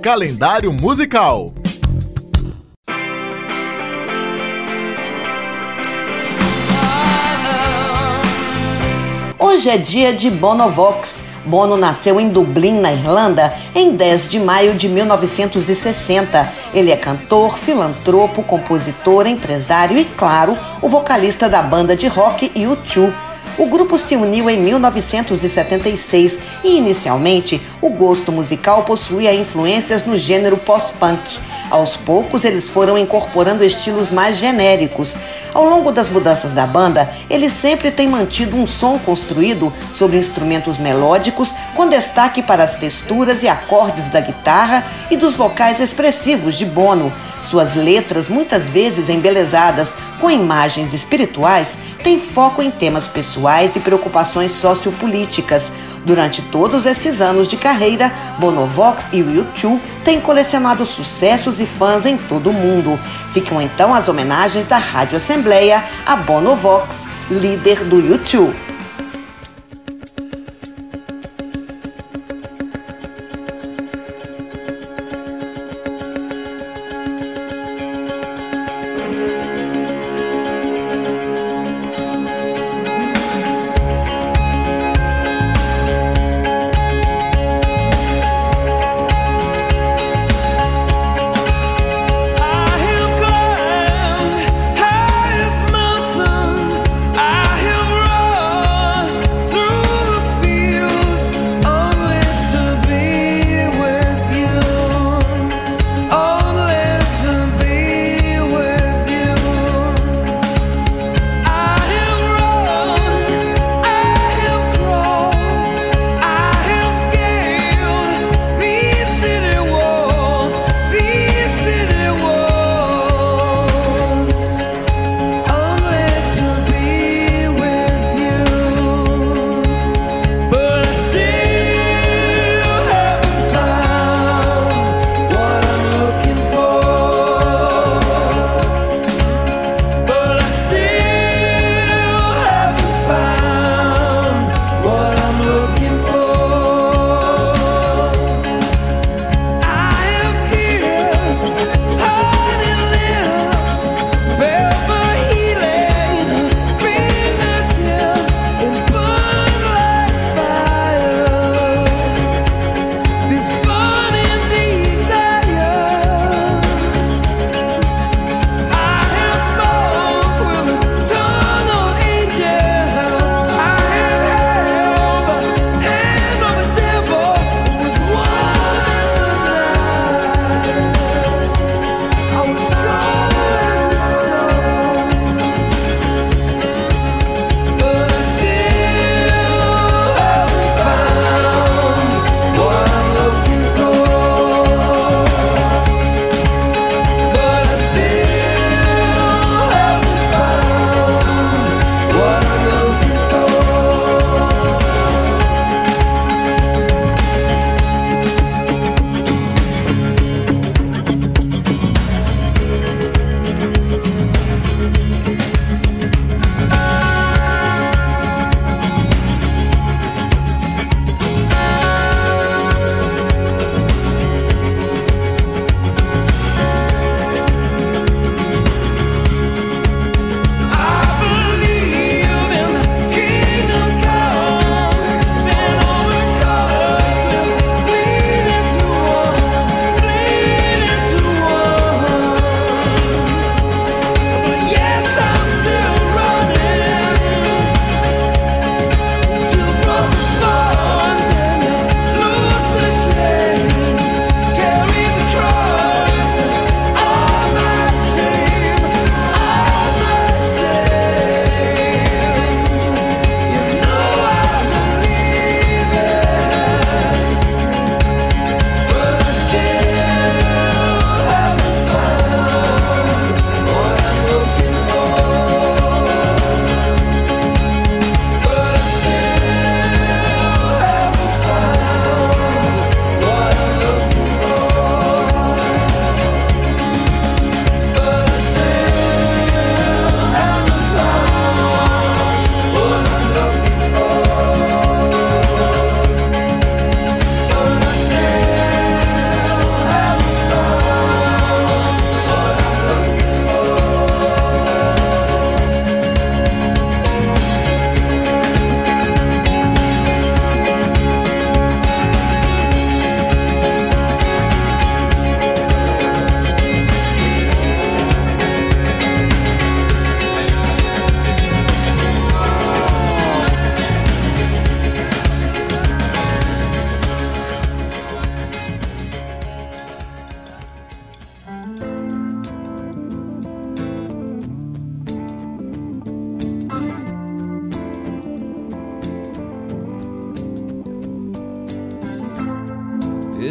calendário musical. Hoje é dia de Bonovox. Bono nasceu em Dublin, na Irlanda, em 10 de maio de 1960. Ele é cantor, filantropo, compositor, empresário e, claro, o vocalista da banda de rock U2. O grupo se uniu em 1976 e, inicialmente, o gosto musical possuía influências no gênero pós-punk. Aos poucos, eles foram incorporando estilos mais genéricos. Ao longo das mudanças da banda, eles sempre têm mantido um som construído sobre instrumentos melódicos, com destaque para as texturas e acordes da guitarra e dos vocais expressivos de Bono. Suas letras, muitas vezes embelezadas com imagens espirituais, têm foco em temas pessoais e preocupações sociopolíticas. Durante todos esses anos de carreira, Bonovox e U2 têm colecionado sucessos e fãs em todo o mundo. Ficam então as homenagens da Rádio Assembleia a Bonovox, líder do U2.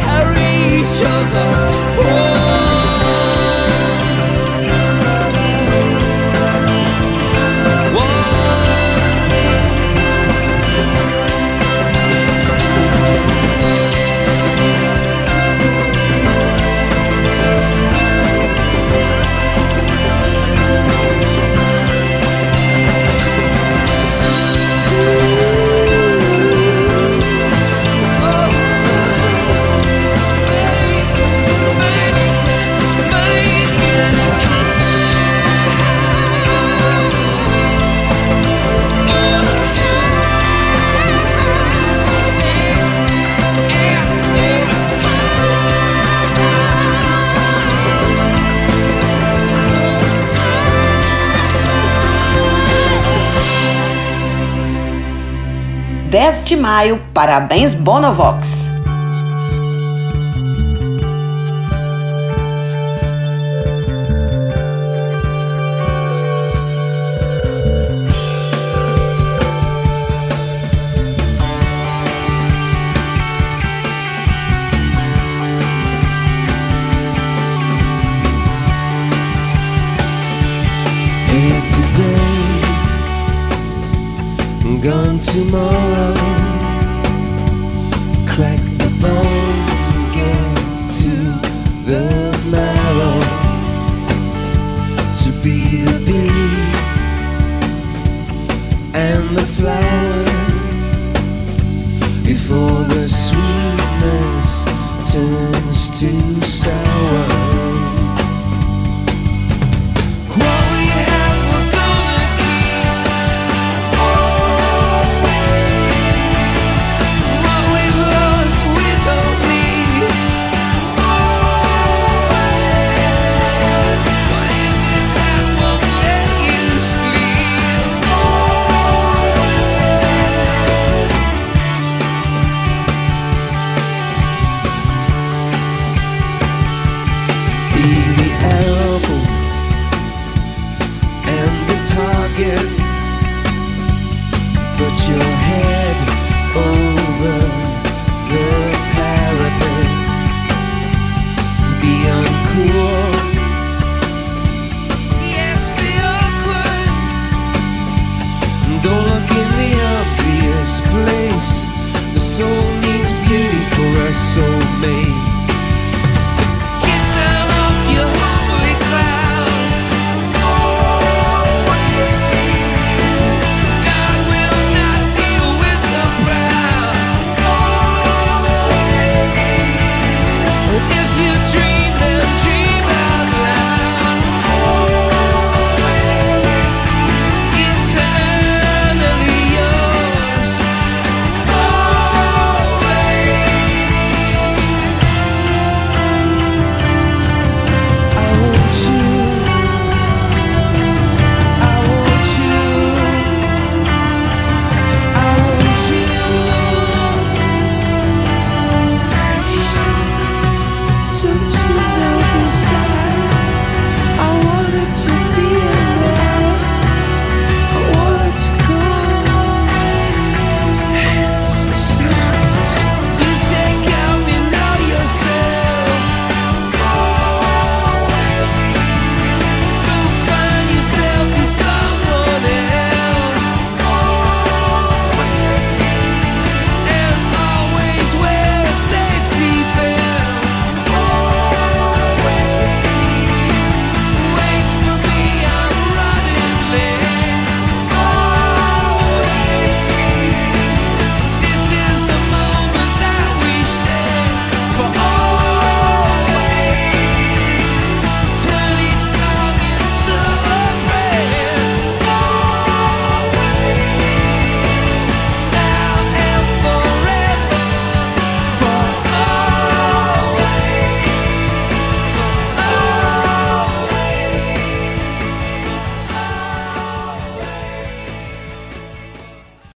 carry each other. 10 de maio. Parabéns, Bonovox! gone tomorrow. Crack the bone, get to the marrow. To be the bee and the flower before the sweetness turns to sour.